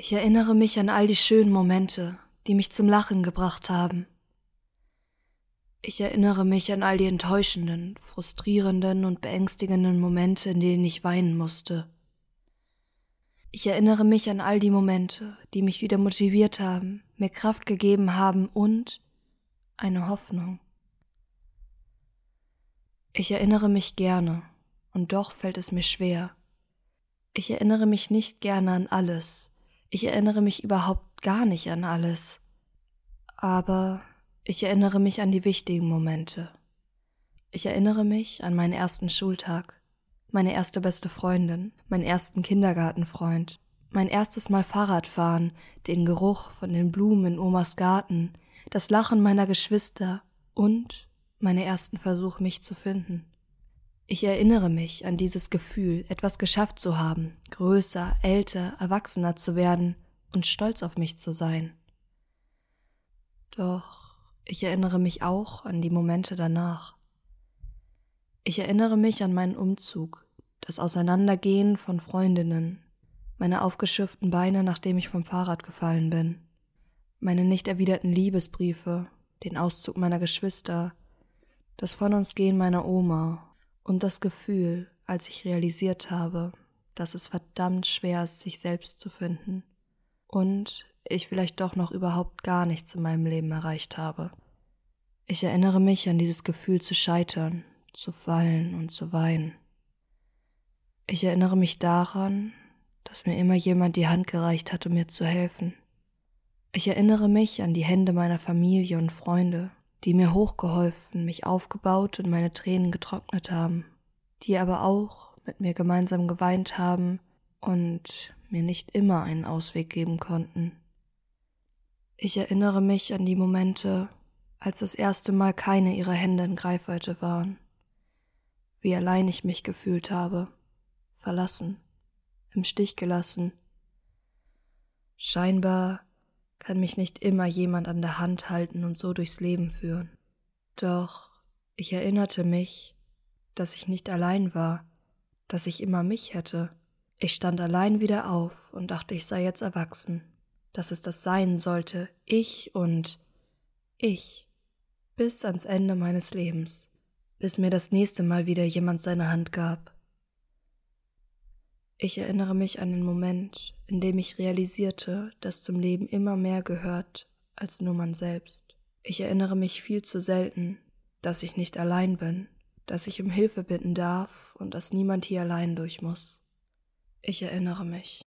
Ich erinnere mich an all die schönen Momente, die mich zum Lachen gebracht haben. Ich erinnere mich an all die enttäuschenden, frustrierenden und beängstigenden Momente, in denen ich weinen musste. Ich erinnere mich an all die Momente, die mich wieder motiviert haben, mir Kraft gegeben haben und eine Hoffnung. Ich erinnere mich gerne, und doch fällt es mir schwer. Ich erinnere mich nicht gerne an alles, ich erinnere mich überhaupt gar nicht an alles. Aber ich erinnere mich an die wichtigen Momente. Ich erinnere mich an meinen ersten Schultag, meine erste beste Freundin, meinen ersten Kindergartenfreund, mein erstes Mal Fahrradfahren, den Geruch von den Blumen in Omas Garten, das Lachen meiner Geschwister und meine ersten Versuche, mich zu finden. Ich erinnere mich an dieses Gefühl, etwas geschafft zu haben, größer, älter, erwachsener zu werden und stolz auf mich zu sein. Doch ich erinnere mich auch an die Momente danach. Ich erinnere mich an meinen Umzug, das Auseinandergehen von Freundinnen, meine aufgeschürften Beine, nachdem ich vom Fahrrad gefallen bin, meine nicht erwiderten Liebesbriefe, den Auszug meiner Geschwister, das Von uns gehen meiner Oma und das Gefühl, als ich realisiert habe, dass es verdammt schwer ist, sich selbst zu finden und ich vielleicht doch noch überhaupt gar nichts in meinem Leben erreicht habe. Ich erinnere mich an dieses Gefühl zu scheitern, zu fallen und zu weinen. Ich erinnere mich daran, dass mir immer jemand die Hand gereicht hat, um mir zu helfen. Ich erinnere mich an die Hände meiner Familie und Freunde, die mir hochgeholfen, mich aufgebaut und meine Tränen getrocknet haben, die aber auch mit mir gemeinsam geweint haben und mir nicht immer einen Ausweg geben konnten. Ich erinnere mich an die Momente, als das erste Mal keine ihrer Hände in Greifweite waren, wie allein ich mich gefühlt habe, verlassen, im Stich gelassen. Scheinbar kann mich nicht immer jemand an der Hand halten und so durchs Leben führen. Doch ich erinnerte mich, dass ich nicht allein war, dass ich immer mich hätte. Ich stand allein wieder auf und dachte, ich sei jetzt erwachsen, dass es das sein sollte, ich und ich, bis ans Ende meines Lebens, bis mir das nächste Mal wieder jemand seine Hand gab. Ich erinnere mich an den Moment, in dem ich realisierte, dass zum Leben immer mehr gehört als nur man selbst. Ich erinnere mich viel zu selten, dass ich nicht allein bin, dass ich um Hilfe bitten darf und dass niemand hier allein durch muss. Ich erinnere mich.